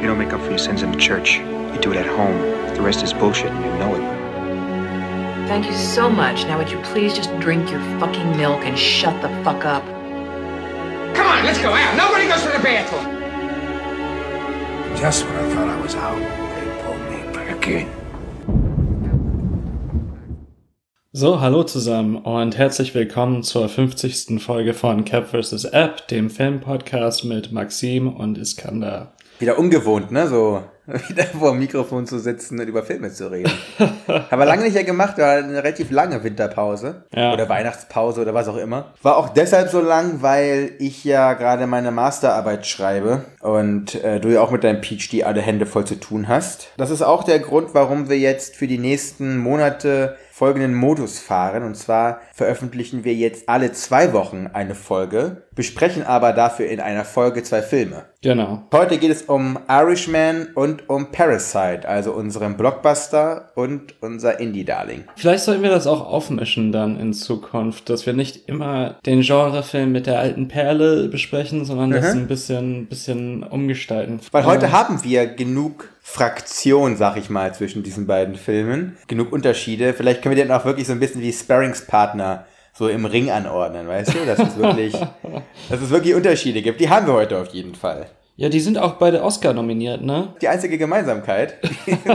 You don't make up for your sins in the church. You do it at home. The rest is bullshit and you know it. Thank you so much. Now would you please just drink your fucking milk and shut the fuck up? Come on, let's go out. Nobody goes to the bathroom. Just when I thought I was out, they pulled me back in. So, hallo zusammen und herzlich willkommen zur 50. Folge von Cap vs. App, dem Filmpodcast mit Maxim und Iskander. Wieder ungewohnt, ne? So wieder vor dem Mikrofon zu sitzen und über Filme zu reden. Haben wir lange nicht mehr gemacht, war eine relativ lange Winterpause. Ja. Oder Weihnachtspause oder was auch immer. War auch deshalb so lang, weil ich ja gerade meine Masterarbeit schreibe und äh, du ja auch mit deinem PhD alle Hände voll zu tun hast. Das ist auch der Grund, warum wir jetzt für die nächsten Monate folgenden Modus fahren. Und zwar veröffentlichen wir jetzt alle zwei Wochen eine Folge, besprechen aber dafür in einer Folge zwei Filme. Genau. Heute geht es um Irishman und um Parasite, also unseren Blockbuster und unser Indie-Darling. Vielleicht sollten wir das auch aufmischen dann in Zukunft, dass wir nicht immer den Genrefilm mit der alten Perle besprechen, sondern das Mhm. ein bisschen, bisschen umgestalten. Weil heute Ja. haben wir genug Fraktion, sag ich mal, zwischen diesen beiden Filmen. Genug Unterschiede. Vielleicht können wir den auch wirklich so ein bisschen wie Sparringspartner so im Ring anordnen, weißt du? Dass es wirklich, dass es wirklich Unterschiede gibt. Die haben wir heute auf jeden Fall. Ja, die sind auch beide Oscar nominiert, ne? Die einzige Gemeinsamkeit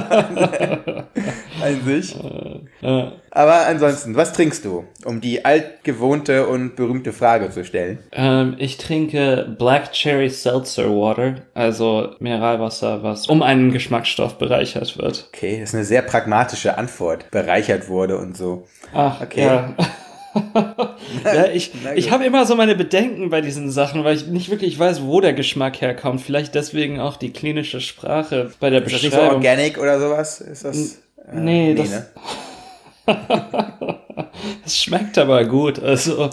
an sich. Äh, Aber ansonsten, was trinkst du, um die altgewohnte und berühmte Frage zu stellen? ähm, ich trinke Black Cherry Seltzer Water, also Mineralwasser, was um einen Geschmacksstoff bereichert wird. Okay, das ist eine sehr pragmatische Antwort. Bereichert wurde und so. Ach, Okay. ja. ja, ich, ich habe immer so meine Bedenken bei diesen Sachen, weil ich nicht wirklich weiß, wo der Geschmack herkommt. Vielleicht deswegen auch die klinische Sprache bei der Ist das nicht so Beschreibung. organic oder sowas? Ist das? äh, nee, das- ne? Es schmeckt aber gut, also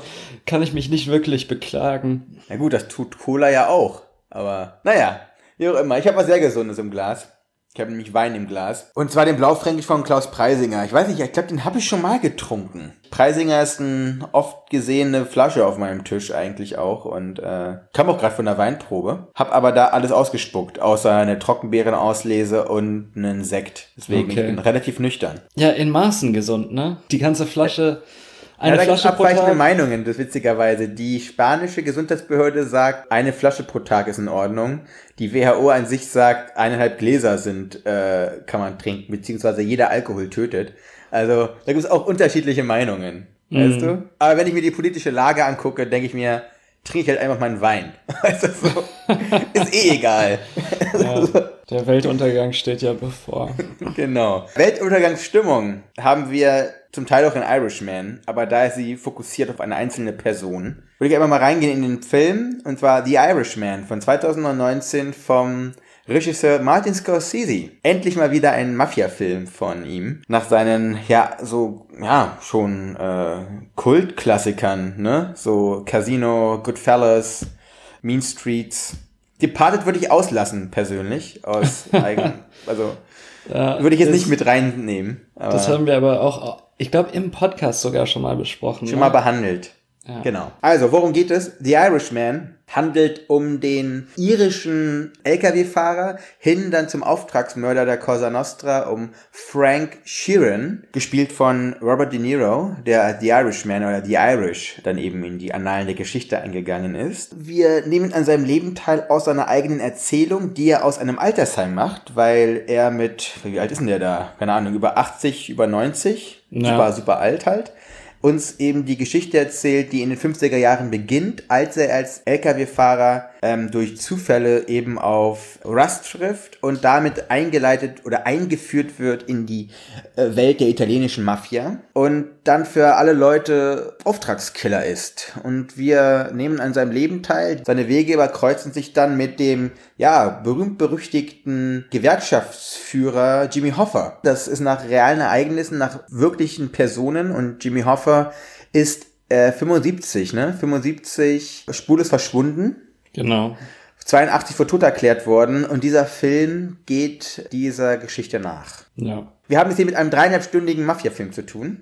kann ich mich nicht wirklich beklagen. Na gut, das tut Cola ja auch. Aber naja, wie auch immer. Ich habe was sehr Gesundes im Glas. Ich habe nämlich Wein im Glas. Und zwar den Blaufränkisch von Klaus Preisinger. Ich weiß nicht, ich glaube, den habe ich schon mal getrunken. Preisinger ist eine oft gesehene Flasche auf meinem Tisch eigentlich auch. Und äh, kam auch gerade von der Weinprobe. Hab aber da alles ausgespuckt, außer eine Trockenbeerenauslese und einen Sekt. Deswegen Okay. ich bin relativ nüchtern. Ja, in Maßen gesund, ne? Die ganze Flasche, eine ja, da Flasche pro abweichende Tag. Meinungen, das witzigerweise. Die spanische Gesundheitsbehörde sagt, eine Flasche pro Tag ist in Ordnung. Die WHO an sich sagt, eineinhalb Gläser sind, äh, kann man trinken, beziehungsweise jeder Alkohol tötet. Also, da gibt es auch unterschiedliche Meinungen. Weißt du? Aber wenn ich mir die politische Lage angucke, denke ich mir, trinke ich halt einfach meinen Wein. Weißt du, so. Ist eh egal. Ja, der Weltuntergang steht ja bevor. Genau. Weltuntergangsstimmung haben wir zum Teil auch in Irishman, aber da ist sie fokussiert auf eine einzelne Person. Würde ich einfach mal reingehen in den Film, und zwar The Irishman von 2019 vom Regisseur Martin Scorsese. Endlich mal wieder ein Mafia-Film von ihm. Nach seinen, ja, so, ja, schon äh, Kultklassikern, ne? So Casino, Goodfellas, Mean Streets. Departed würde ich auslassen, persönlich. Aus eigen, also Ja, würde ich jetzt nicht mit reinnehmen. Das haben wir aber auch, ich glaube, im Podcast sogar schon mal besprochen. schon ne? mal behandelt. Ja. Genau. Also, worum geht es? The Irishman handelt um den irischen LKW-Fahrer hin dann zum Auftragsmörder der Cosa Nostra, um Frank Sheeran, gespielt von Robert De Niro, der The Irishman oder The Irish dann eben in die Annalen der Geschichte eingegangen ist. Wir nehmen an seinem Leben teil aus seiner eigenen Erzählung, die er aus einem Altersheim macht, weil er mit, wie alt ist denn der da? Keine Ahnung, über 80, über 90? Ja. Super, super alt halt uns eben die Geschichte erzählt, die in den 50er Jahren beginnt, als er als Lkw-Fahrer ähm, durch Zufälle eben auf Rust trifft und damit eingeleitet oder eingeführt wird in die äh, Welt der italienischen Mafia und dann für alle Leute Auftragskiller ist. Und wir nehmen an seinem Leben teil. Seine Wege überkreuzen sich dann mit dem, ja, berühmt-berüchtigten Gewerkschaftsführer Jimmy Hoffa. Das ist nach realen Ereignissen, nach wirklichen Personen und Jimmy Hoffa ist äh, 75, ne? 75 spurlos verschwunden. Genau. 82 vor tot erklärt worden und dieser Film geht dieser Geschichte nach. Ja. Wir haben es hier mit einem dreieinhalbstündigen Mafia-Film zu tun.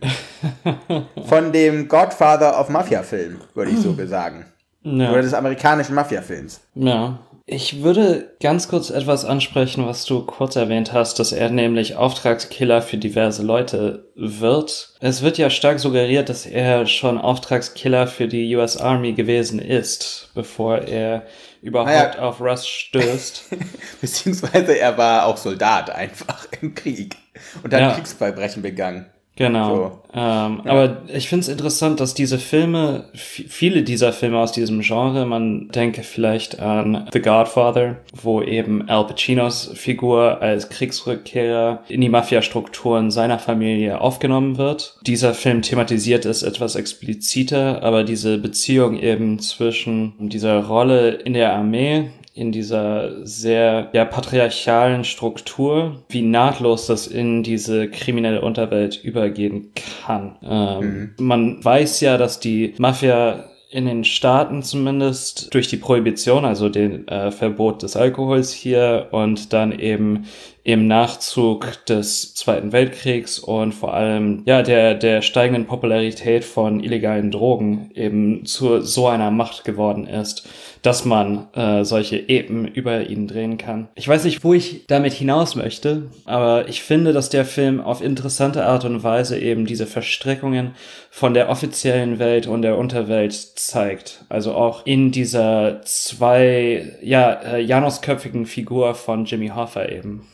Von dem Godfather of Mafia-Film, würde ich so sagen. Oder Ja. des amerikanischen Mafia-Films. ja. Ich würde ganz kurz etwas ansprechen, was du kurz erwähnt hast, dass er nämlich Auftragskiller für diverse Leute wird. Es wird ja stark suggeriert, dass er schon Auftragskiller für die US Army gewesen ist, bevor er überhaupt Naja. auf Russ stößt. Beziehungsweise er war auch Soldat einfach im Krieg und hat Ja. Kriegsverbrechen begangen. Genau. So. Ähm, Aber ich finde es interessant, dass diese Filme, viele dieser Filme aus diesem Genre, man denke vielleicht an The Godfather, wo eben Al Pacinos Figur als Kriegsrückkehrer in die Mafia-Strukturen seiner Familie aufgenommen wird. Dieser Film thematisiert es etwas expliziter, aber diese Beziehung eben zwischen dieser Rolle in der Armee in dieser sehr ja, patriarchalen Struktur, wie nahtlos das in diese kriminelle Unterwelt übergehen kann. Ähm, Man weiß ja, dass die Mafia in den Staaten zumindest durch die Prohibition, also den äh, Verbot des Alkohols hier und dann eben im Nachzug des Zweiten Weltkriegs und vor allem ja der der steigenden Popularität von illegalen Drogen eben zu so einer Macht geworden ist, dass man äh, solche Epen über ihn drehen kann. Ich weiß nicht, wo ich damit hinaus möchte, aber ich finde, dass der Film auf interessante Art und Weise eben diese Verstrickungen von der offiziellen Welt und der Unterwelt zeigt. Also auch in dieser zwei, ja, äh, Janusköpfigen Figur von Jimmy Hoffa eben.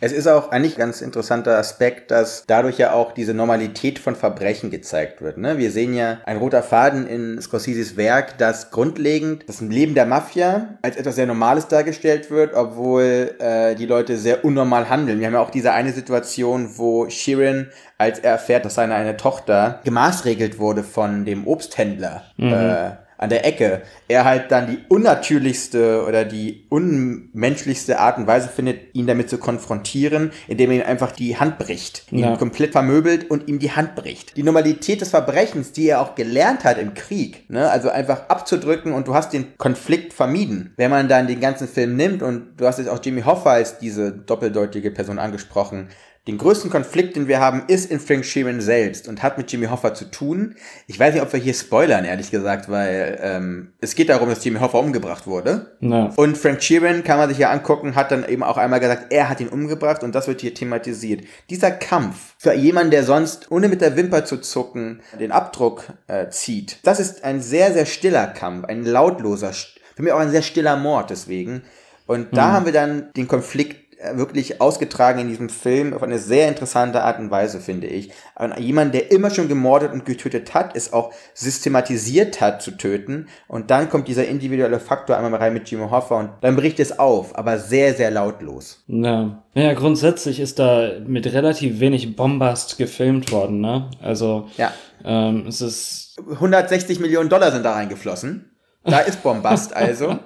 Es ist auch eigentlich ein ganz interessanter Aspekt, dass dadurch ja auch diese Normalität von Verbrechen gezeigt wird. Ne? Wir sehen ja ein roter Faden in Scorseses Werk, dass grundlegend das Leben der Mafia als etwas sehr Normales dargestellt wird, obwohl äh, die Leute sehr unnormal handeln. Wir haben ja auch diese eine Situation, wo Sheeran, als er erfährt, dass seine eine Tochter gemaßregelt wurde von dem Obsthändler, äh, an der Ecke, er halt dann die unnatürlichste oder die unmenschlichste Art und Weise findet, ihn damit zu konfrontieren, indem er ihm einfach die Hand bricht, ihn Ja. komplett vermöbelt und ihm die Hand bricht. Die Normalität des Verbrechens, die er auch gelernt hat im Krieg, ne, also einfach abzudrücken und du hast den Konflikt vermieden. Wenn man dann den ganzen Film nimmt und du hast jetzt auch Jimmy Hoffa als diese doppeldeutige Person angesprochen, den größten Konflikt, den wir haben, ist in Frank Sheeran selbst und hat mit Jimmy Hoffa zu tun. Ich weiß nicht, ob wir hier spoilern, ehrlich gesagt, weil ähm, es geht darum, dass Jimmy Hoffa umgebracht wurde. Ja. Und Frank Sheeran, kann man sich ja angucken, hat dann eben auch einmal gesagt, er hat ihn umgebracht und das wird hier thematisiert. Dieser Kampf für jemanden, der sonst, ohne mit der Wimper zu zucken, den Abdruck äh, zieht, das ist ein sehr, sehr stiller Kampf, ein lautloser, für mich auch ein sehr stiller Mord deswegen. Und da haben wir dann den Konflikt wirklich ausgetragen in diesem Film auf eine sehr interessante Art und Weise, finde ich. Jemand, der immer schon gemordet und getötet hat, es auch systematisiert hat zu töten. Und dann kommt dieser individuelle Faktor einmal rein mit Jimmy Hoffa und dann bricht es auf, aber sehr, sehr lautlos. Ja. ja, grundsätzlich ist da mit relativ wenig Bombast gefilmt worden, ne? Also Ja. ähm, es ist 160 Millionen Dollar sind da reingeflossen. Da ist Bombast also.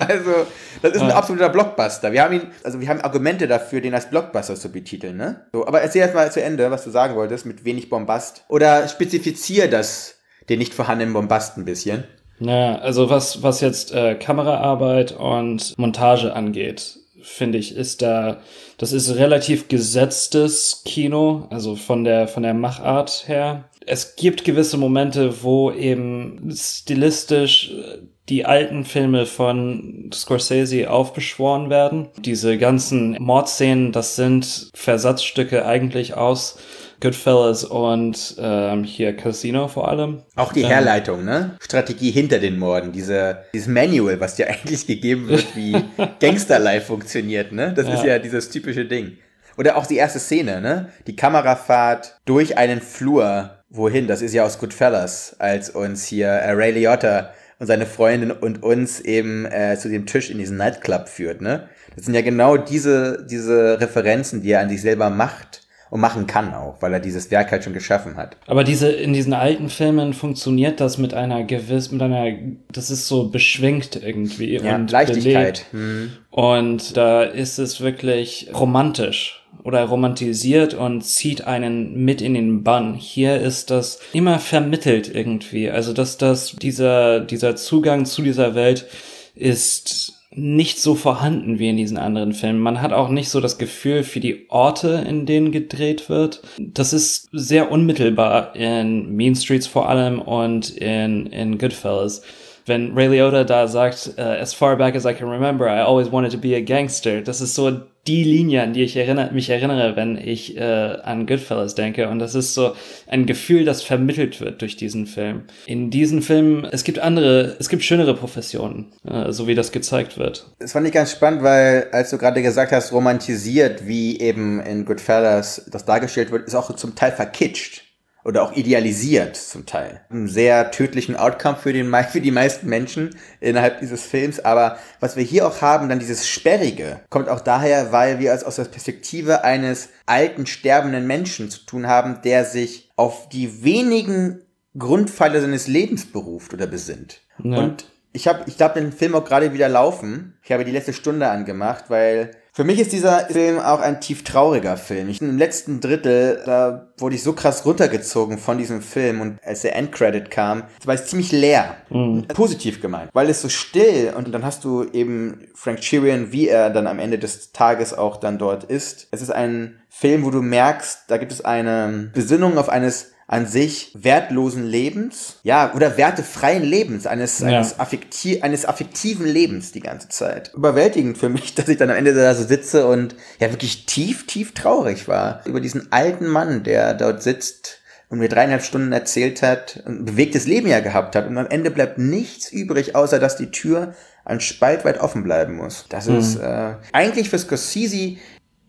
Also, das ist ein absoluter Blockbuster. Wir haben ihn, also wir haben Argumente dafür, den als Blockbuster zu betiteln, ne? So, aber erzähl erst mal zu Ende, was du sagen wolltest, mit wenig Bombast. Oder spezifizier das, den nicht vorhandenen Bombast ein bisschen. Ja, also was, was jetzt äh, Kameraarbeit und Montage angeht, finde ich, ist da, das ist relativ gesetztes Kino, also von der, von der Machart her. Es gibt gewisse Momente, wo eben stilistisch äh, die alten Filme von Scorsese aufbeschworen werden. Diese ganzen Mordszenen, das sind Versatzstücke eigentlich aus Goodfellas und ähm, hier Casino vor allem. Auch die Herleitung, ne? Strategie hinter den Morden, diese, dieses Manual, was dir eigentlich gegeben wird, wie Gangsterlife funktioniert, ne? Das ist Ja. ja dieses typische Ding. Oder auch die erste Szene, ne? Die Kamerafahrt durch einen Flur. Wohin? Das ist ja aus Goodfellas, als uns hier äh, Ray Liotta und seine Freundin und uns eben äh, zu dem Tisch in diesen Nightclub führt, ne? Das sind ja genau diese, diese Referenzen, die er an sich selber macht und machen kann auch, weil er dieses Werk halt schon geschaffen hat. Aber diese, in diesen alten Filmen funktioniert das mit einer gewiss, mit einer, das ist so beschwingt irgendwie Ja, und Leichtigkeit. belebt. Hm. Und da ist es wirklich romantisch oder romantisiert und zieht einen mit in den Bann. Hier ist das immer vermittelt irgendwie. Also, dass das, dieser, dieser Zugang zu dieser Welt ist nicht so vorhanden wie in diesen anderen Filmen. Man hat auch nicht so das Gefühl für die Orte, in denen gedreht wird. Das ist sehr unmittelbar in Mean Streets vor allem und in, in Goodfellas. wenn Ray Liotta da sagt, uh, as far back as I can remember, I always wanted to be a gangster. Das ist so die Linie, an die ich erinnere, mich erinnere, wenn ich äh, an Goodfellas denke. Und das ist so ein Gefühl, das vermittelt wird durch diesen Film. In diesen Filmen, es gibt andere, es gibt schönere Professionen, äh, so wie das gezeigt wird. Das fand ich ganz spannend, weil, als du gerade gesagt hast, romantisiert, wie eben in Goodfellas das dargestellt wird, ist auch zum Teil verkitscht oder auch idealisiert zum Teil. Einen sehr tödlichen Outcome für, den, für die meisten Menschen innerhalb dieses Films. Aber was wir hier auch haben, dann dieses Sperrige, kommt auch daher, weil wir es aus der Perspektive eines alten, sterbenden Menschen zu tun haben, der sich auf die wenigen Grundpfeiler seines Lebens beruft oder besinnt. Ja. Und ich habe, ich glaube, den Film auch gerade wieder laufen. Ich habe die letzte Stunde angemacht, weil für mich ist dieser Film auch ein tief trauriger Film. Ich, Im letzten Drittel, da wurde ich so krass runtergezogen von diesem Film und als der Endcredit kam, war es ziemlich leer. Mhm. Positiv gemeint. Weil es so still und dann hast du eben Frank Chirian, wie er dann am Ende des Tages auch dann dort ist. Es ist ein Film, wo du merkst, da gibt es eine Besinnung auf eines an sich wertlosen Lebens, ja, oder wertefreien Lebens, eines, ja. eines, affekti eines affektiven Lebens die ganze Zeit. Überwältigend für mich, dass ich dann am Ende da so sitze und ja wirklich tief, tief traurig war über diesen alten Mann, der dort sitzt und mir dreieinhalb Stunden erzählt hat, ein bewegtes Leben ja gehabt hat und am Ende bleibt nichts übrig, außer dass die Tür ein Spalt weit offen bleiben muss. Das mhm. ist äh, eigentlich für Scorsese,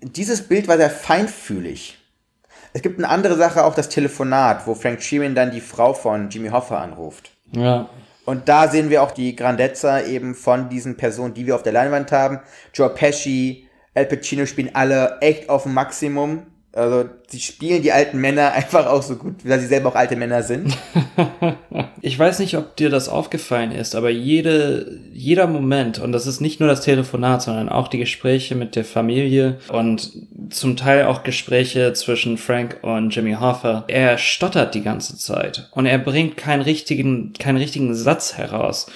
dieses Bild war sehr feinfühlig. Es gibt eine andere Sache, auch das Telefonat, wo Frank Sheeran dann die Frau von Jimmy Hoffa anruft. Ja. Und da sehen wir auch die Grandezza eben von diesen Personen, die wir auf der Leinwand haben. Joe Pesci, Al Pacino spielen alle echt auf dem Maximum. Also, sie spielen die alten Männer einfach auch so gut, weil sie selber auch alte Männer sind. ich weiß nicht, ob dir das aufgefallen ist, aber jede, jeder Moment, und das ist nicht nur das Telefonat, sondern auch die Gespräche mit der Familie und zum Teil auch Gespräche zwischen Frank und Jimmy Hoffa, er stottert die ganze Zeit und er bringt keinen richtigen, keinen richtigen Satz heraus.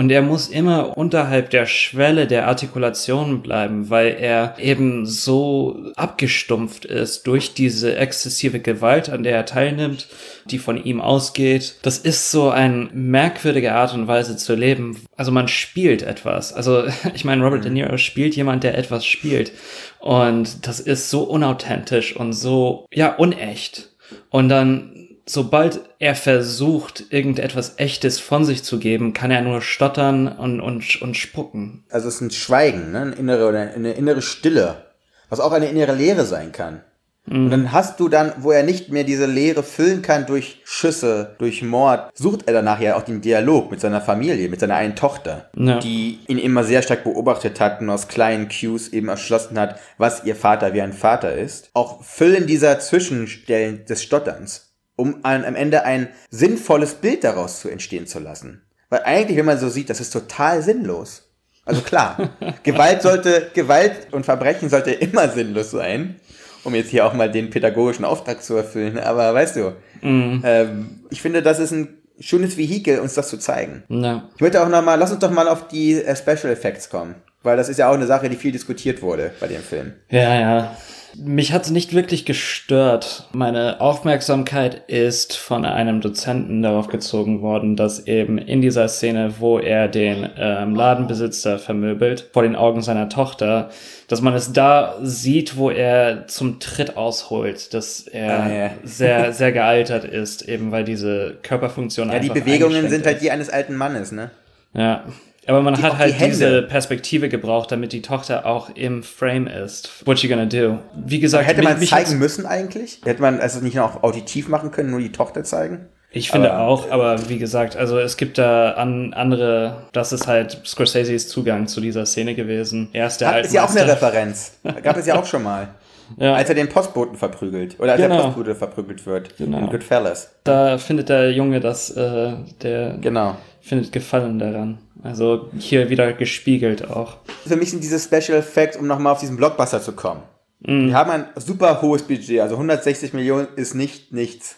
Und er muss immer unterhalb der Schwelle der Artikulation bleiben, weil er eben so abgestumpft ist durch diese exzessive Gewalt, an der er teilnimmt, die von ihm ausgeht. Das ist so eine merkwürdige Art und Weise zu leben. Also man spielt etwas. Also ich meine, Robert De Niro spielt jemand, der etwas spielt. Und das ist so unauthentisch und so, ja, unecht. Und dann sobald er versucht, irgendetwas Echtes von sich zu geben, kann er nur stottern und, und, und spucken. Also es ist ein Schweigen, ne? eine, innere, eine innere Stille, was auch eine innere Leere sein kann. Mhm. Und dann hast du dann, wo er nicht mehr diese Leere füllen kann durch Schüsse, durch Mord, sucht er danach ja auch den Dialog mit seiner Familie, mit seiner einen Tochter, ja. die ihn immer sehr stark beobachtet hat und aus kleinen Cues eben erschlossen hat, was ihr Vater wie ein Vater ist. Auch Füllen dieser Zwischenstellen des Stotterns um ein, am Ende ein sinnvolles Bild daraus zu entstehen zu lassen. Weil eigentlich, wenn man so sieht, das ist total sinnlos. Also klar, Gewalt sollte, Gewalt und Verbrechen sollte immer sinnlos sein, um jetzt hier auch mal den pädagogischen Auftrag zu erfüllen. Aber weißt du, mm. ähm, ich finde, das ist ein schönes Vehikel, uns das zu zeigen. Ja. Ich möchte auch noch mal, lass uns doch mal auf die äh, Special Effects kommen. Weil das ist ja auch eine Sache, die viel diskutiert wurde bei dem Film. Ja, ja. Mich hat es nicht wirklich gestört. Meine Aufmerksamkeit ist von einem Dozenten darauf gezogen worden, dass eben in dieser Szene, wo er den ähm, Ladenbesitzer vermöbelt, vor den Augen seiner Tochter, dass man es da sieht, wo er zum Tritt ausholt, dass er ah, ja. sehr, sehr gealtert ist, eben weil diese Körperfunktion Ja, die Bewegungen sind halt die eines alten Mannes, ne? Ja. Aber man die, hat halt die diese Perspektive gebraucht, damit die Tochter auch im Frame ist. What you gonna do? Wie gesagt, hätte man mich, zeigen müssen eigentlich? Hätte man also nicht noch auditiv machen können, nur die Tochter zeigen? Ich finde aber, auch, aber wie gesagt, also es gibt da an, andere, das ist halt Scorseses Zugang zu dieser Szene gewesen. Er ist der Hat, Ist ja auch eine Referenz. Gab es ja auch schon mal. Ja. Als er den Postboten verprügelt. Oder als genau. der Postbote verprügelt wird. Genau. In Goodfellas. Da findet der Junge das, äh, der genau. findet Gefallen daran. Also hier wieder gespiegelt auch. Für mich sind diese Special Effects, um nochmal auf diesen Blockbuster zu kommen. Mm. Wir haben ein super hohes Budget, also 160 Millionen ist nicht nichts.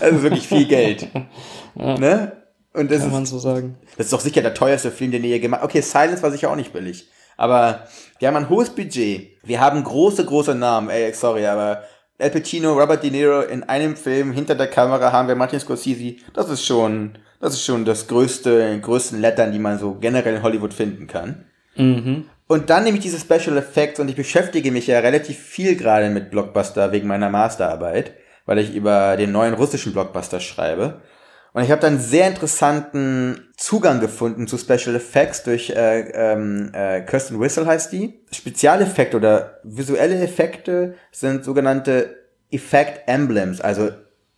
Also wirklich viel Geld. ja. Ne? Und das Kann ist, man so sagen. Das ist doch sicher der teuerste Film, den ihr je gemacht. Okay, Silence war sicher auch nicht billig. Aber wir haben ein hohes Budget. Wir haben große, große Namen. Ey, sorry, aber Al Pacino, Robert De Niro in einem Film hinter der Kamera haben wir Martin Scorsese. Das ist schon, das ist schon das größte, größten Lettern, die man so generell in Hollywood finden kann. Mhm. Und dann nehme ich diese Special Effects und ich beschäftige mich ja relativ viel gerade mit Blockbuster wegen meiner Masterarbeit, weil ich über den neuen russischen Blockbuster schreibe. Und ich habe dann sehr interessanten Zugang gefunden zu Special Effects durch äh, ähm, äh, Kirsten Whistle heißt die. Spezialeffekte oder visuelle Effekte sind sogenannte Effect Emblems, also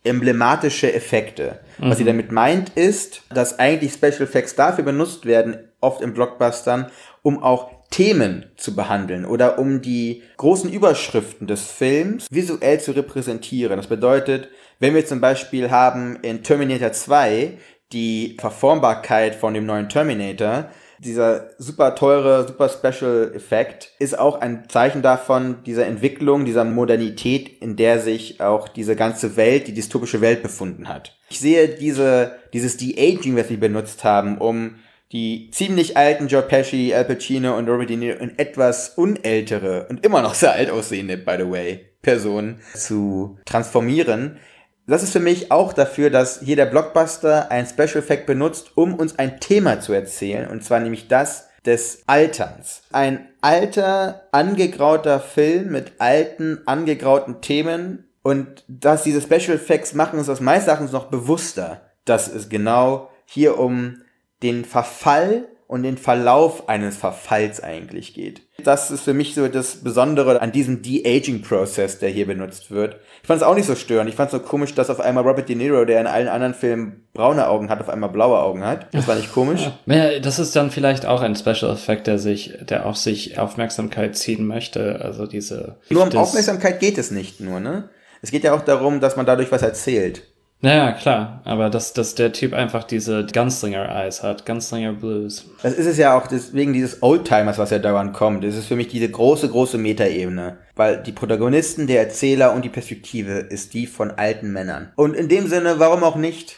emblematische Effekte. Mhm. Was sie damit meint ist, dass eigentlich Special Effects dafür benutzt werden, oft in Blockbustern, um auch Themen zu behandeln oder um die großen Überschriften des Films visuell zu repräsentieren. Das bedeutet, wenn wir zum Beispiel haben in Terminator 2 die Verformbarkeit von dem neuen Terminator, dieser super teure, super Special Effekt ist auch ein Zeichen davon, dieser Entwicklung, dieser Modernität, in der sich auch diese ganze Welt, die dystopische Welt befunden hat. Ich sehe diese, dieses De-Aging, was sie benutzt haben, um die ziemlich alten Joe Pesci, Al Pacino und Robert De Niro in etwas unältere und immer noch sehr alt aussehende, by the way, Personen zu transformieren. Das ist für mich auch dafür, dass hier der Blockbuster ein Special Effect benutzt, um uns ein Thema zu erzählen, und zwar nämlich das des Alterns. Ein alter, angegrauter Film mit alten, angegrauten Themen und dass diese Special Effects machen uns das meines Erachtens noch bewusster, dass es genau hier um den Verfall und den Verlauf eines Verfalls eigentlich geht. Das ist für mich so das Besondere an diesem De-Aging-Prozess, der hier benutzt wird. Ich fand es auch nicht so störend. Ich fand es so komisch, dass auf einmal Robert De Niro, der in allen anderen Filmen braune Augen hat, auf einmal blaue Augen hat. Das war nicht komisch. Ja, das ist dann vielleicht auch ein Special Effect, der sich, der auf sich Aufmerksamkeit ziehen möchte. Also diese. Nur um Aufmerksamkeit geht es nicht nur, ne? Es geht ja auch darum, dass man dadurch was erzählt. Naja, klar, aber dass, dass der Typ einfach diese Gunslinger-Eyes hat, Gunslinger-Blues. Das ist es ja auch deswegen dieses Oldtimers, was ja dauernd kommt. Das ist für mich diese große, große Metaebene. Weil die Protagonisten, der Erzähler und die Perspektive ist die von alten Männern. Und in dem Sinne, warum auch nicht?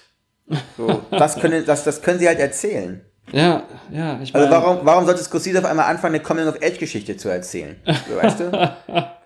So, das, können, das, das können sie halt erzählen. Ja, ja, ich meine. Also warum, warum sollte Scorsese auf einmal anfangen, eine Coming-of-Age-Geschichte zu erzählen? So, weißt du? Das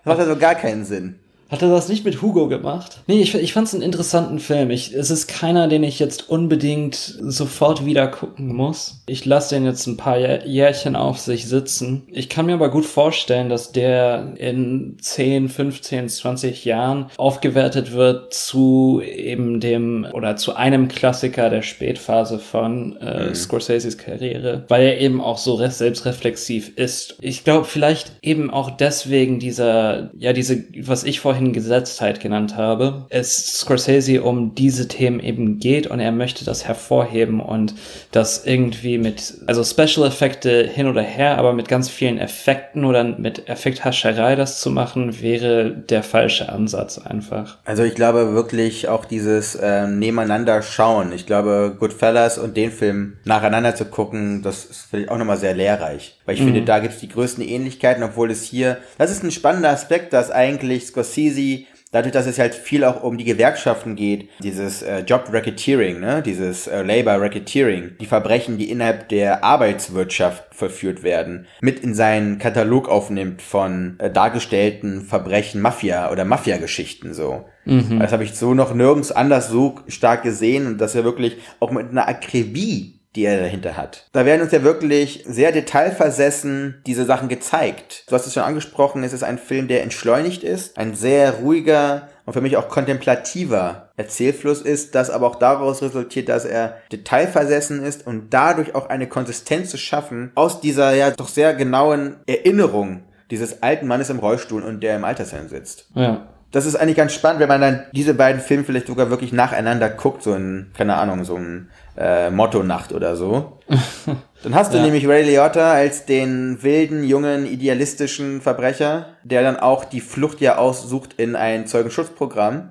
macht also gar keinen Sinn. Hat er das nicht mit Hugo gemacht? Nee, ich, ich fand es einen interessanten Film. Ich, es ist keiner, den ich jetzt unbedingt sofort wieder gucken muss. Ich lasse den jetzt ein paar Jährchen auf sich sitzen. Ich kann mir aber gut vorstellen, dass der in 10, 15, 20 Jahren aufgewertet wird zu eben dem oder zu einem Klassiker der Spätphase von äh, mhm. Scorseses Karriere, weil er eben auch so selbstreflexiv ist. Ich glaube, vielleicht eben auch deswegen dieser, ja, diese, was ich vorhin vorhin Gesetztheit genannt habe, es Scorsese um diese Themen eben geht und er möchte das hervorheben und das irgendwie mit, also Special Effekte hin oder her, aber mit ganz vielen Effekten oder mit Effekthascherei das zu machen, wäre der falsche Ansatz einfach. Also ich glaube wirklich auch dieses äh, nebeneinander schauen. Ich glaube, Goodfellas und den Film nacheinander zu gucken, das ist vielleicht auch nochmal sehr lehrreich. Weil ich mhm. finde, da gibt es die größten Ähnlichkeiten, obwohl es hier, das ist ein spannender Aspekt, dass eigentlich Scorsese Easy, dadurch, dass es halt viel auch um die Gewerkschaften geht, dieses äh, Job Racketeering, ne, dieses äh, Labor Racketeering, die Verbrechen, die innerhalb der Arbeitswirtschaft verführt werden, mit in seinen Katalog aufnimmt von äh, dargestellten Verbrechen, Mafia oder Mafia-Geschichten so. Mhm. Das habe ich so noch nirgends anders so stark gesehen und dass er wirklich auch mit einer Akribie die er dahinter hat. Da werden uns ja wirklich sehr detailversessen diese Sachen gezeigt. Du hast es schon angesprochen, es ist ein Film, der entschleunigt ist, ein sehr ruhiger und für mich auch kontemplativer Erzählfluss ist, das aber auch daraus resultiert, dass er detailversessen ist und dadurch auch eine Konsistenz zu schaffen aus dieser ja doch sehr genauen Erinnerung dieses alten Mannes im Rollstuhl und der im Altersheim sitzt. Ja das ist eigentlich ganz spannend, wenn man dann diese beiden Filme vielleicht sogar wirklich nacheinander guckt, so ein, keine Ahnung, so ein äh, Motto-Nacht oder so. Dann hast du ja. nämlich Ray Liotta als den wilden, jungen, idealistischen Verbrecher, der dann auch die Flucht ja aussucht in ein Zeugenschutzprogramm.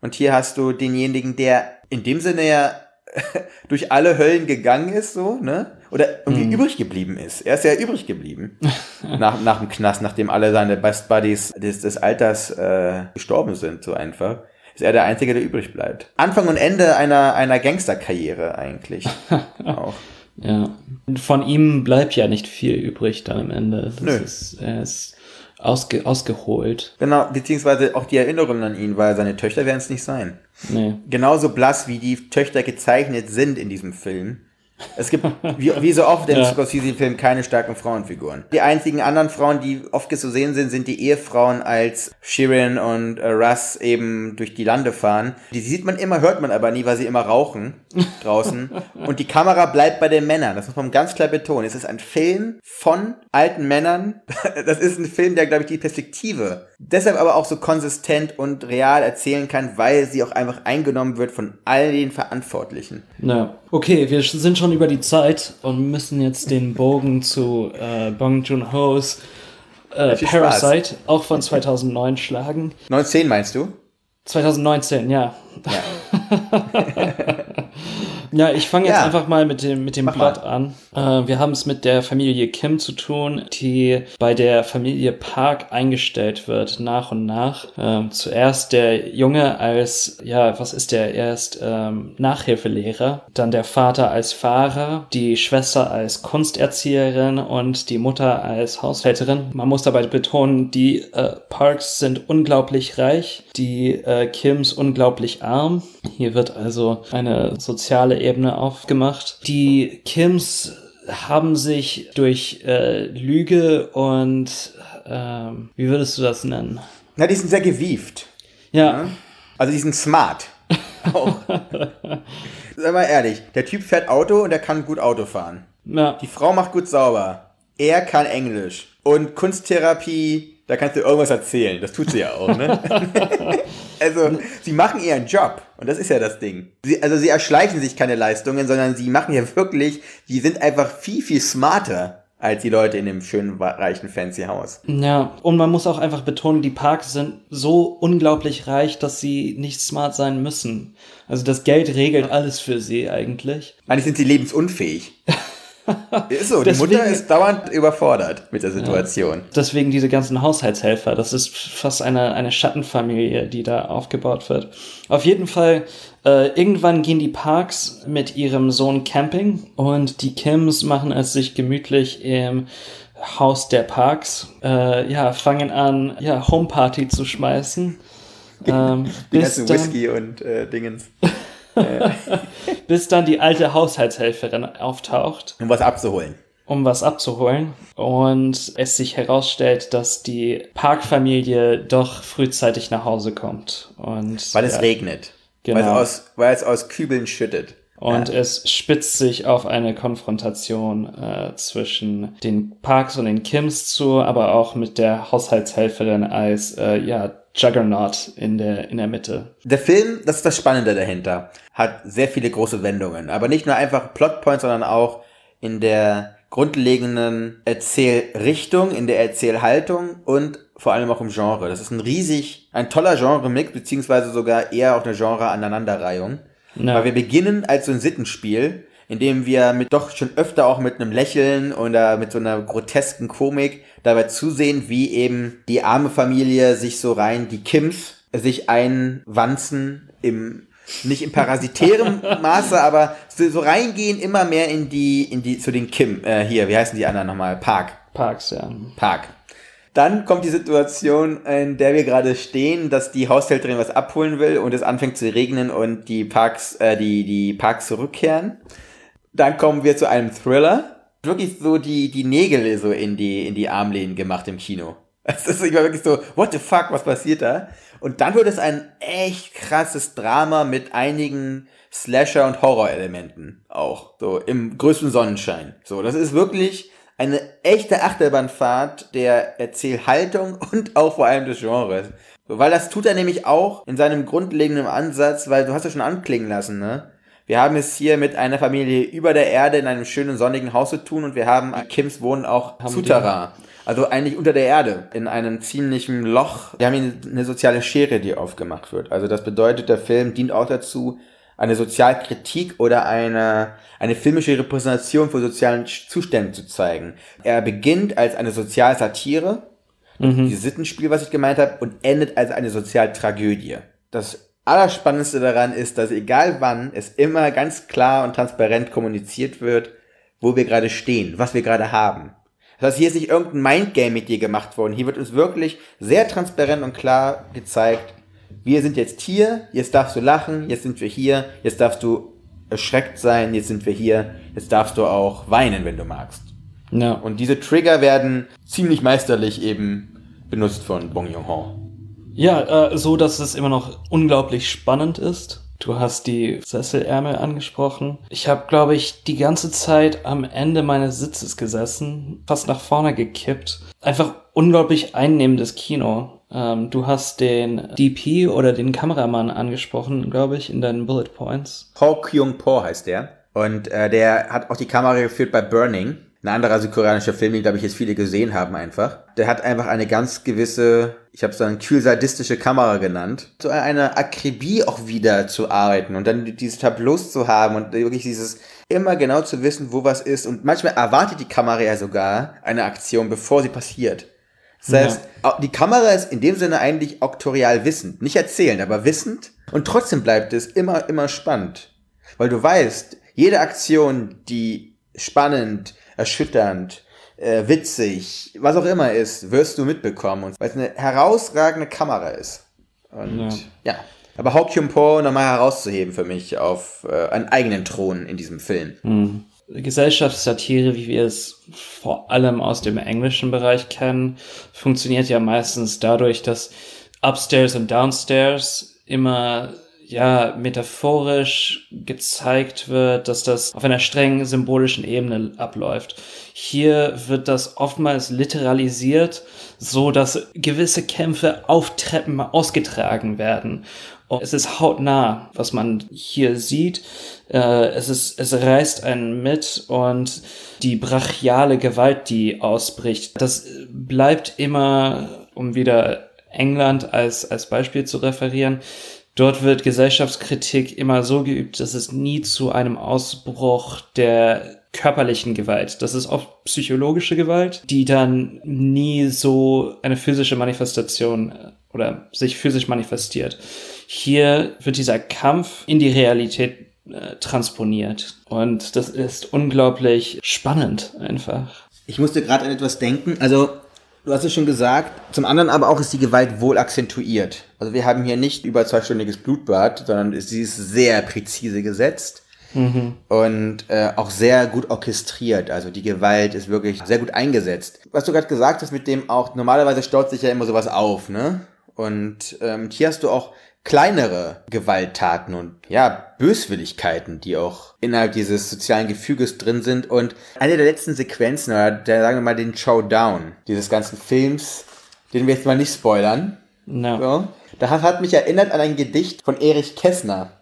Und hier hast du denjenigen, der in dem Sinne ja durch alle Höllen gegangen ist, so, ne? Oder irgendwie mhm. übrig geblieben ist. Er ist ja übrig geblieben. nach, nach dem Knast, nachdem alle seine Best Buddies des, des Alters äh, gestorben sind, so einfach. Ist er der Einzige, der übrig bleibt. Anfang und Ende einer, einer Gangsterkarriere eigentlich. auch. Ja. Von ihm bleibt ja nicht viel übrig dann am Ende. Das Nö. Ist, er ist ausge, ausgeholt. Genau, beziehungsweise auch die Erinnerungen an ihn, weil seine Töchter werden es nicht sein. Nee. Genauso blass, wie die Töchter gezeichnet sind in diesem Film. Es gibt, wie, wie so oft im Ja. Scorsese-Film, keine starken Frauenfiguren. Die einzigen anderen Frauen, die oft zu sehen sind, sind die Ehefrauen, als Shirin und äh, Russ eben durch die Lande fahren. Die sieht man immer, hört man aber nie, weil sie immer rauchen draußen. und die Kamera bleibt bei den Männern. Das muss man ganz klar betonen. Es ist ein Film von alten Männern. Das ist ein Film, der, glaube ich, die Perspektive deshalb aber auch so konsistent und real erzählen kann, weil sie auch einfach eingenommen wird von all den Verantwortlichen. Ja. Okay, wir sind schon über die Zeit und müssen jetzt den Bogen zu äh, Bong Joon-ho's äh, Viel Spaß. Parasite, auch von 2009, schlagen. 19 meinst du? 2019, ja. Ja. Ja, ich fange jetzt Ja. einfach mal mit dem, mit dem Mach Plot mal. an. Äh, wir haben es mit der Familie Kim zu tun, die bei der Familie Park eingestellt wird, nach und nach. Ähm, zuerst der Junge als, ja, was ist der? Erst ähm, Nachhilfelehrer, dann der Vater als Fahrer, die Schwester als Kunsterzieherin und die Mutter als Haushälterin. Man muss dabei betonen, die äh, Parks sind unglaublich reich, die äh, Kims unglaublich arm. Hier wird also eine soziale Ebene aufgemacht. Die Kims haben sich durch äh, Lüge und ähm, wie würdest du das nennen? Na, die sind sehr gewieft. Ja, Also die sind smart. Auch. Sag mal ehrlich, der Typ fährt Auto und er kann gut Auto fahren. ja, Die Frau macht gut sauber. Er kann Englisch. Und Kunsttherapie, da kannst du irgendwas erzählen. Das tut sie ja auch, ne? also, sie machen ihren Job. Und das ist ja das Ding. Sie, also, sie erschleichen sich keine Leistungen, sondern sie machen ja wirklich, die sind einfach viel, viel smarter als die Leute in dem schönen, reichen, fancy Haus. ja. Und man muss auch einfach betonen, die Parks sind so unglaublich reich, dass sie nicht smart sein müssen. Also das Geld regelt alles für sie eigentlich. Eigentlich sind sie lebensunfähig. ist so, die Deswegen- Mutter ist dauernd überfordert mit der Situation. Deswegen diese ganzen Haushaltshelfer. Das ist fast eine, eine Schattenfamilie, die da aufgebaut wird. Auf jeden Fall, äh, irgendwann gehen die Parks mit ihrem Sohn camping und die Kims machen es sich gemütlich im Haus der Parks. Äh, ja, fangen an, ja, Homeparty zu schmeißen. Ähm, Die ganzen dann, Whisky und äh, Dingens. bis dann die alte Haushaltshelferin auftaucht. Um was abzuholen. um was abzuholen. Und es sich herausstellt, dass die Parkfamilie doch frühzeitig nach Hause kommt. Und, Weil es ja, regnet. Genau. Weil, es aus, weil es aus Kübeln schüttet. Und Ja. es spitzt sich auf eine Konfrontation äh, zwischen den Parks und den Kims zu, aber auch mit der Haushaltshelferin als äh, ja, Juggernaut in der, in der Mitte. Der Film, das ist das Spannende dahinter, hat sehr viele große Wendungen. Aber nicht nur einfach Plotpoints, sondern auch in der grundlegenden Erzählrichtung, in der Erzählhaltung und vor allem auch im Genre. Das ist ein riesig, ein toller Genre-Mix, beziehungsweise sogar eher auch eine Genre-Aneinanderreihung. Ja. Weil wir beginnen als so ein Sittenspiel, in dem wir mit doch schon öfter auch mit einem Lächeln oder mit so einer grotesken Komik dabei zusehen, wie eben die arme Familie sich so rein, die Kims, sich einwanzen im nicht im parasitären Maße, aber so, so reingehen immer mehr in die, in die, zu den Kim, äh, hier, wie heißen die anderen nochmal? Park. Parks, ja. Park. Dann kommt die Situation, in der wir gerade stehen, dass die Haushälterin was abholen will und es anfängt zu regnen und die Parks, äh, die, die Parks zurückkehren. Dann kommen wir zu einem Thriller. Wirklich so die, die Nägel so in die, in die Armlehnen gemacht im Kino. Es ist war wirklich so, what the fuck, was passiert da? Und dann wird es ein echt krasses Drama mit einigen Slasher- und Horrorelementen auch. So im größten Sonnenschein. So, das ist wirklich eine echte Achterbahnfahrt der Erzählhaltung und auch vor allem des Genres. So, weil das tut er nämlich auch in seinem grundlegenden Ansatz, weil du hast ja schon anklingen lassen, ne? Wir haben es hier mit einer Familie über der Erde in einem schönen sonnigen Haus zu tun und wir haben Kims wohnen auch Haben Souterrain. Also eigentlich unter der Erde, in einem ziemlichen Loch. Wir haben hier eine soziale Schere, die aufgemacht wird. Also das bedeutet, der Film dient auch dazu, eine Sozialkritik oder eine, eine filmische Repräsentation von sozialen Zuständen zu zeigen. Er beginnt als eine Sozialsatire, dieses Sittenspiel, was ich gemeint habe, und endet als eine Sozialtragödie. Das Allerspannendste daran ist, dass egal wann es immer ganz klar und transparent kommuniziert wird, wo wir gerade stehen, was wir gerade haben. Das heißt, hier ist nicht irgendein Mindgame mit dir gemacht worden. Hier wird uns wirklich sehr transparent und klar gezeigt, wir sind jetzt hier, jetzt darfst du lachen, jetzt sind wir hier, jetzt darfst du erschreckt sein, jetzt sind wir hier, jetzt darfst du auch weinen, wenn du magst. Ja. Und diese Trigger werden ziemlich meisterlich eben benutzt von Bong Joon-ho. Ja, äh, so dass es immer noch unglaublich spannend ist. Du hast die Sesselärmel angesprochen. Ich habe, glaube ich, die ganze Zeit am Ende meines Sitzes gesessen, fast nach vorne gekippt. Einfach unglaublich einnehmendes Kino. Ähm, du hast den DP oder den Kameramann angesprochen, glaube ich, in deinen Bullet Points. Ho Kyung-po heißt der. Und äh, der hat auch die Kamera geführt bei Burning. Ein anderer südkoreanischer Film, den, glaube ich, jetzt viele gesehen haben einfach. Der hat einfach eine ganz gewisse, ich habe es dann kühl-sadistische Kamera genannt. So eine Akribie auch wieder zu arbeiten und dann diese Tableaus zu haben und wirklich dieses immer genau zu wissen, wo was ist. Und manchmal erwartet die Kamera ja sogar eine Aktion, bevor sie passiert. Das heißt, die Kamera ist in dem Sinne eigentlich auktorial wissend. Nicht erzählend, aber wissend. Und trotzdem bleibt es immer, immer spannend. Weil du weißt, jede Aktion, die spannend, erschütternd, äh, witzig, was auch immer ist, wirst du mitbekommen. Und weil es eine herausragende Kamera ist. Und ja. ja. Aber Kyun Po nochmal herauszuheben für mich auf äh, einen eigenen Thron in diesem Film. Mhm. Gesellschaftssatire, wie wir es vor allem aus dem englischen Bereich kennen, funktioniert ja meistens dadurch, dass Upstairs und Downstairs immer ja metaphorisch gezeigt wird, dass das auf einer strengen symbolischen Ebene abläuft. Hier wird das oftmals literalisiert, so dass gewisse Kämpfe auf Treppen ausgetragen werden. Und es ist hautnah, was man hier sieht. Äh, es ist, es reißt einen mit und die brachiale Gewalt, die ausbricht, das bleibt immer, um wieder England als, als Beispiel zu referieren, Dort wird Gesellschaftskritik immer so geübt, dass es nie zu einem Ausbruch der körperlichen Gewalt. Das ist oft psychologische Gewalt, die dann nie so eine physische Manifestation äh, oder sich physisch manifestiert. Hier wird dieser Kampf in die Realität äh, transponiert. Und das ist unglaublich spannend einfach. Ich musste gerade an etwas denken. Also Du hast es schon gesagt. Zum anderen aber auch ist die Gewalt wohl akzentuiert. Also wir haben hier nicht über zweistündiges Blutbad, sondern sie ist sehr präzise gesetzt. Mhm. Und äh, auch sehr gut orchestriert. Also die Gewalt ist wirklich sehr gut eingesetzt. Was du gerade gesagt hast mit dem auch, normalerweise staut sich ja immer sowas auf, ne? Und ähm, hier hast du auch kleinere Gewalttaten und ja, Böswilligkeiten, die auch innerhalb dieses sozialen Gefüges drin sind. Und eine der letzten Sequenzen, oder der, sagen wir mal, den Showdown dieses ganzen Films, den wir jetzt mal nicht spoilern. No. So, das hat mich erinnert an ein Gedicht von Erich Kästner.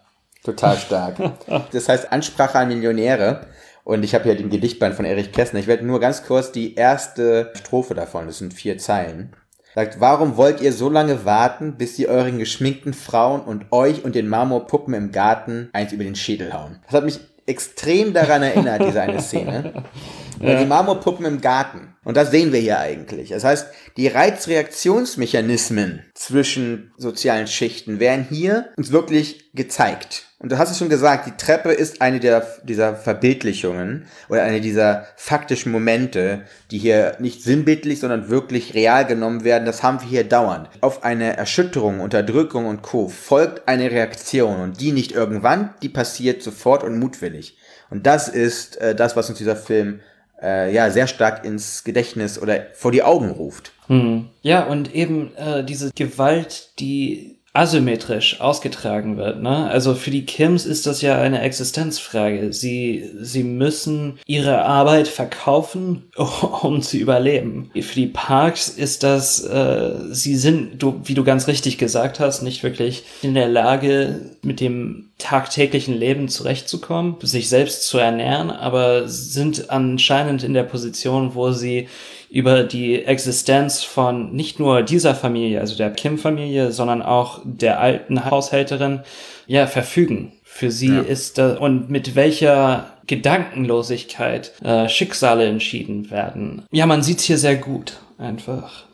Total stark. das heißt Ansprache an Millionäre. Und ich habe hier den Gedichtband von Erich Kästner. Ich werde nur ganz kurz die erste Strophe davon, das sind vier Zeilen. Sagt, warum wollt ihr so lange warten, bis sie euren geschminkten Frauen und euch und den Marmorpuppen im Garten eins über den Schädel hauen? Das hat mich extrem daran erinnert, diese eine Szene. Ja. Die Marmorpuppen im Garten. Und das sehen wir hier eigentlich. Das heißt, die Reizreaktionsmechanismen zwischen sozialen Schichten werden hier uns wirklich gezeigt. Und du hast es schon gesagt, die Treppe ist eine der, dieser Verbildlichungen oder eine dieser faktischen Momente, die hier nicht sinnbildlich, sondern wirklich real genommen werden. Das haben wir hier dauernd. Auf eine Erschütterung, Unterdrückung und Co. folgt eine Reaktion und die nicht irgendwann, die passiert sofort und mutwillig. Und das ist äh, das, was uns dieser Film äh, ja sehr stark ins Gedächtnis oder vor die Augen ruft. Hm. Ja, und eben äh, diese Gewalt, die asymmetrisch ausgetragen wird. Ne? Also für die Kims ist das ja eine Existenzfrage. Sie, sie müssen ihre Arbeit verkaufen, um zu überleben. Für die Parks ist das, äh, sie sind, du, wie du ganz richtig gesagt hast, nicht wirklich in der Lage, mit dem tagtäglichen Leben zurechtzukommen, sich selbst zu ernähren, aber sind anscheinend in der Position, wo sie über die Existenz von nicht nur dieser Familie, also der Kim-Familie, sondern auch der alten Haushälterin, ja, verfügen. Für sie ja. ist da, und mit welcher Gedankenlosigkeit äh, Schicksale entschieden werden. Ja, man sieht's hier sehr gut, einfach.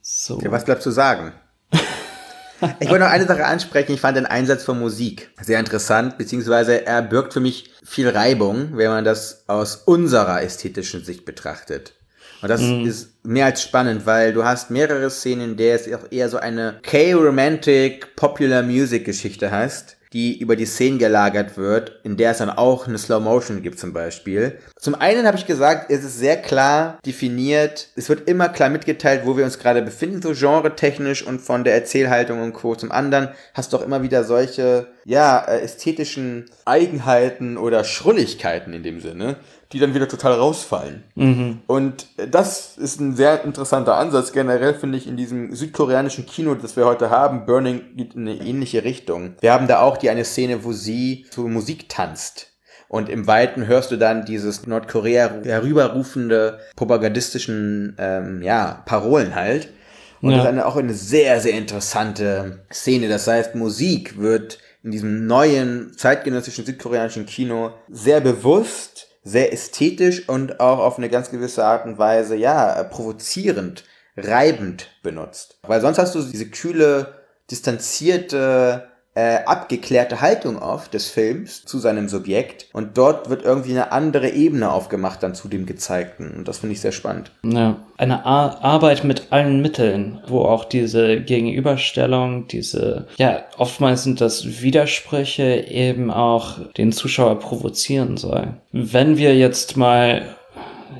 So. Ja, was bleibst du sagen? Ich wollte noch eine Sache ansprechen. Ich fand den Einsatz von Musik sehr interessant, beziehungsweise er birgt für mich viel Reibung, wenn man das aus unserer ästhetischen Sicht betrachtet. Und das Mhm. ist mehr als spannend, weil du hast mehrere Szenen, in der es auch eher so eine K-Romantic Popular Music Geschichte hast, die über die Szenen gelagert wird, in der es dann auch eine Slow Motion gibt zum Beispiel. Zum einen habe ich gesagt, es ist sehr klar definiert, es wird immer klar mitgeteilt, wo wir uns gerade befinden, so genre-technisch und von der Erzählhaltung und Co. Zum anderen hast du auch immer wieder solche, ja, äh, ästhetischen Eigenheiten oder Schrulligkeiten in dem Sinne, die dann wieder total rausfallen. Und das ist ein sehr interessanter Ansatz. Generell finde ich in diesem südkoreanischen Kino, das wir heute haben, Burning geht in eine ähnliche Richtung. Wir haben da auch die eine Szene, wo sie zur Musik tanzt. Und im Weiten hörst du dann dieses Nordkorea herüberrufende propagandistischen, ähm, ja, Parolen halt. Und Ja. das ist eine, auch eine sehr, sehr interessante Szene. Das heißt, Musik wird in diesem neuen zeitgenössischen südkoreanischen Kino sehr bewusst, sehr ästhetisch und auch auf eine ganz gewisse Art und Weise, ja, provozierend, reibend benutzt. Weil sonst hast du diese kühle, distanzierte, äh, abgeklärte Haltung oft des Films zu seinem Subjekt und dort wird irgendwie eine andere Ebene aufgemacht dann zu dem Gezeigten und das finde ich sehr spannend. Ja, eine Ar Arbeit mit allen Mitteln, wo auch diese Gegenüberstellung, diese, ja, oftmals sind das Widersprüche eben auch den Zuschauer provozieren soll. Wenn wir jetzt mal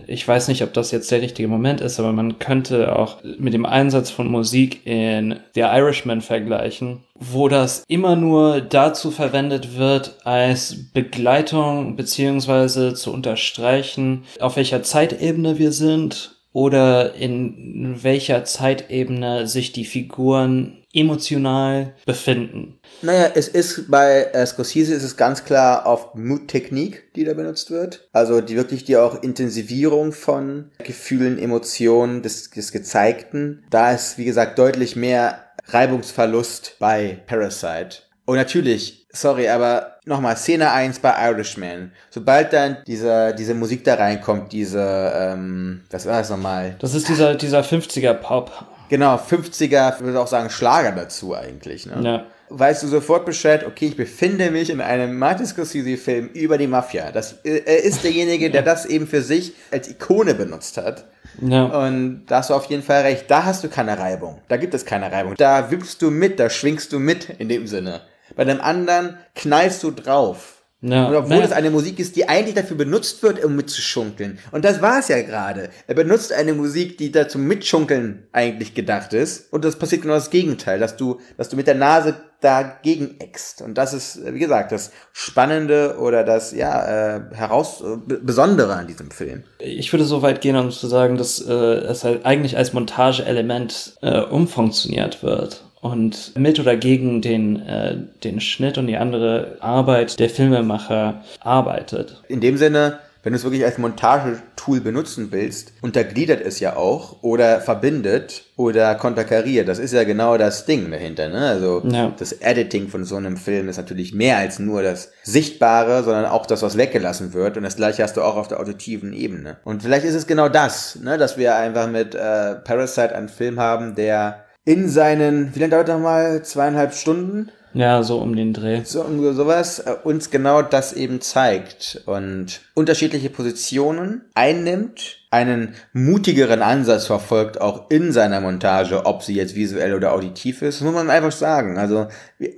ich weiß nicht, ob das jetzt der richtige Moment ist, aber man könnte auch mit dem Einsatz von Musik in The Irishman vergleichen, wo das immer nur dazu verwendet wird, als Begleitung beziehungsweise zu unterstreichen, auf welcher Zeitebene wir sind oder in welcher Zeitebene sich die Figuren emotional befinden. Naja, es ist bei äh, Scorsese ist es ganz klar auf Mood-Technik, die da benutzt wird. Also die wirklich die auch Intensivierung von Gefühlen, Emotionen des, des Gezeigten. Da ist, wie gesagt, deutlich mehr Reibungsverlust bei Parasite. Und natürlich, sorry, aber nochmal, Szene 1 bei Irishman. Sobald dann diese, diese Musik da reinkommt, diese, ähm, was war das nochmal? Das ist dieser, dieser 50er Pop. Genau, 50er, ich würde auch sagen Schlager dazu eigentlich. Ne? Ja. weißt du sofort Bescheid, okay, ich befinde mich in einem Martin Scorsese-Film über die Mafia. Das, äh, er ist derjenige, der das eben für sich als Ikone benutzt hat. Ja. Und da hast du auf jeden Fall recht. Da hast du keine Reibung. Da gibt es keine Reibung. Da wippst du mit, da schwingst du mit in dem Sinne. Bei dem anderen knallst du drauf. Ja, Und obwohl ja. es eine Musik ist, die eigentlich dafür benutzt wird, um mitzuschunkeln. Und das war es ja gerade. Er benutzt eine Musik, die da zum Mitschunkeln eigentlich gedacht ist. Und das passiert genau das Gegenteil, dass du, dass du mit der Nase dagegen eckst. Und das ist, wie gesagt, das Spannende oder das, ja, äh, heraus, äh, Besondere an diesem Film. Ich würde so weit gehen, um zu sagen, dass äh, es halt eigentlich als Montageelement äh, umfunktioniert wird und mit oder gegen den, äh, den Schnitt und die andere Arbeit der Filmemacher arbeitet. In dem Sinne, wenn du es wirklich als Montagetool benutzen willst, untergliedert es ja auch oder verbindet oder konterkariert. Das ist ja genau das Ding dahinter. Ne? Also Ja. das Editing von so einem Film ist natürlich mehr als nur das Sichtbare, sondern auch das, was weggelassen wird. Und das gleiche hast du auch auf der auditiven Ebene. Und vielleicht ist es genau das, ne? dass wir einfach mit äh, Parasite einen Film haben, der in seinen, wie lange dauert das mal? Zweieinhalb Stunden? Ja, so um den Dreh. so irgendwie sowas äh, uns genau das eben zeigt und unterschiedliche Positionen einnimmt, einen mutigeren Ansatz verfolgt, auch in seiner Montage, ob sie jetzt visuell oder auditiv ist, muss man einfach sagen. Also,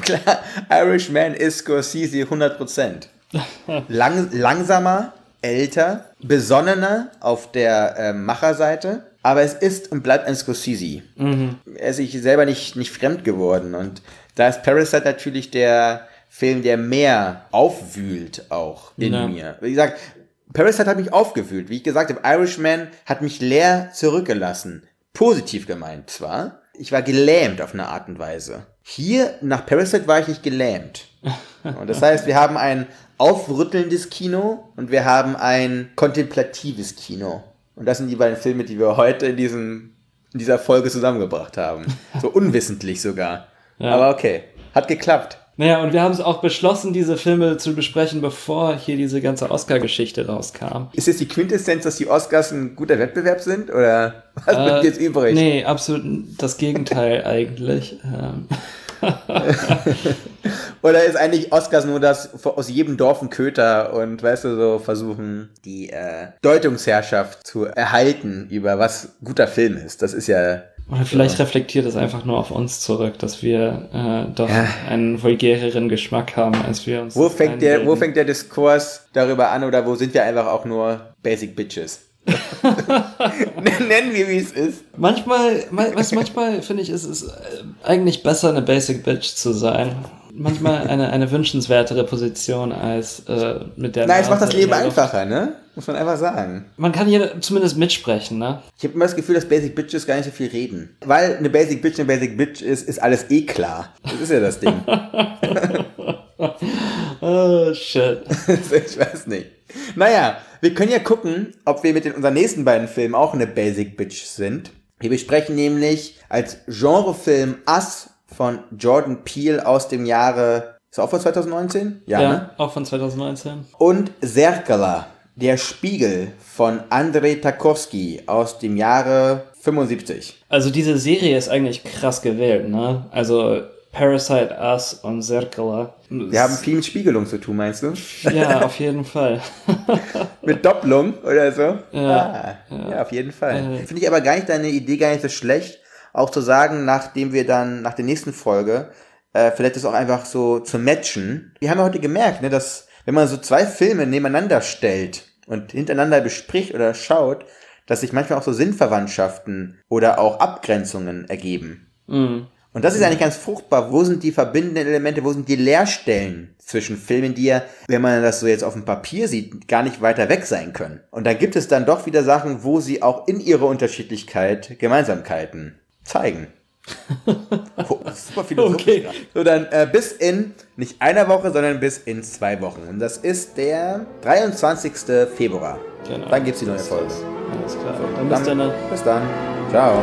klar, Irishman ist Scorsese 100%. Lang, langsamer, älter, besonnener auf der äh, Macherseite, aber es ist und bleibt ein Scorsese. Er ist sich selber nicht, nicht fremd geworden und da ist Parasite natürlich der Film, der mehr aufwühlt auch in Ja. mir. Wie gesagt, Parasite hat mich aufgewühlt. Wie ich gesagt habe, Irishman hat mich leer zurückgelassen. Positiv gemeint zwar. Ich war gelähmt auf eine Art und Weise. Hier, nach Parasite war ich nicht gelähmt. Und das heißt, wir haben ein aufrüttelndes Kino und wir haben ein kontemplatives Kino. Und das sind die beiden Filme, die wir heute in, diesem, in dieser Folge zusammengebracht haben. So unwissentlich sogar. Ja. Aber okay, hat geklappt. Naja, und wir haben es auch beschlossen, diese Filme zu besprechen, bevor hier diese ganze Oscar-Geschichte rauskam. Ist jetzt die Quintessenz, dass die Oscars ein guter Wettbewerb sind? Oder was Äh, bleibt jetzt übrig? Nee, absolut das Gegenteil eigentlich. Ähm, Oder ist eigentlich Oscars nur das aus jedem Dorf ein Köter und weißt du, so versuchen, die äh, Deutungsherrschaft zu erhalten über was guter Film ist. Das ist ja. Oder vielleicht reflektiert es einfach nur auf uns zurück, dass wir äh, doch Ja. einen vulgäreren Geschmack haben, als wir uns Wo fängt der, wo fängt der Diskurs darüber an oder wo sind wir einfach auch nur Basic Bitches? Nennen wir, wie es ist. Manchmal, du, manchmal finde ich, ist es äh, eigentlich besser, eine Basic Bitch zu sein. Manchmal eine, eine wünschenswertere Position als äh, mit der. Nein, es macht das Leben einfacher, ne? Muss man einfach sagen. Man kann hier zumindest mitsprechen, ne? Ich habe immer das Gefühl, dass Basic Bitches gar nicht so viel reden. Weil eine Basic Bitch eine Basic Bitch ist, ist alles eh klar. Das ist ja das Ding. Oh, shit. ich weiß nicht. Naja, wir können ja gucken, ob wir mit den, unseren nächsten beiden Filmen auch eine Basic Bitch sind. Wir besprechen nämlich als Genrefilm Us von Jordan Peele aus dem Jahre, ist auch von 2019? Ja, ne? auch von 2019. Und Zerkala, der Spiegel von Andrei Tarkovsky aus dem Jahre 75. Also diese Serie ist eigentlich krass gewählt, ne? Also Parasite, Us und Circular. Wir haben viel mit Spiegelung zu tun, meinst du? Ja, auf jeden Fall. Mit Doppelung oder so? Ja. Ah, ja. auf jeden Fall. Äh. Finde ich aber gar nicht deine Idee gar nicht so schlecht, auch zu sagen, nachdem wir dann nach der nächsten Folge äh, vielleicht das auch einfach so zu matchen. Wir haben ja heute gemerkt, ne, dass wenn man so zwei Filme nebeneinander stellt und hintereinander bespricht oder schaut, dass sich manchmal auch so Sinnverwandtschaften oder auch Abgrenzungen ergeben. Mhm. Und das ist eigentlich ganz fruchtbar. Wo sind die verbindenden Elemente, wo sind die Leerstellen zwischen Filmen, die ja, wenn man das so jetzt auf dem Papier sieht, gar nicht weiter weg sein können. Und dann gibt es dann doch wieder Sachen, wo sie auch in ihrer Unterschiedlichkeit Gemeinsamkeiten zeigen. Oh, super philosophisch. Okay. So, dann äh, bis in, nicht einer Woche, sondern bis in zwei Wochen. Und das ist der 23. Februar. Genau. Dann gibt's die neue Folge. Alles klar. Dann bis Dann, dann. bis dann. Ciao.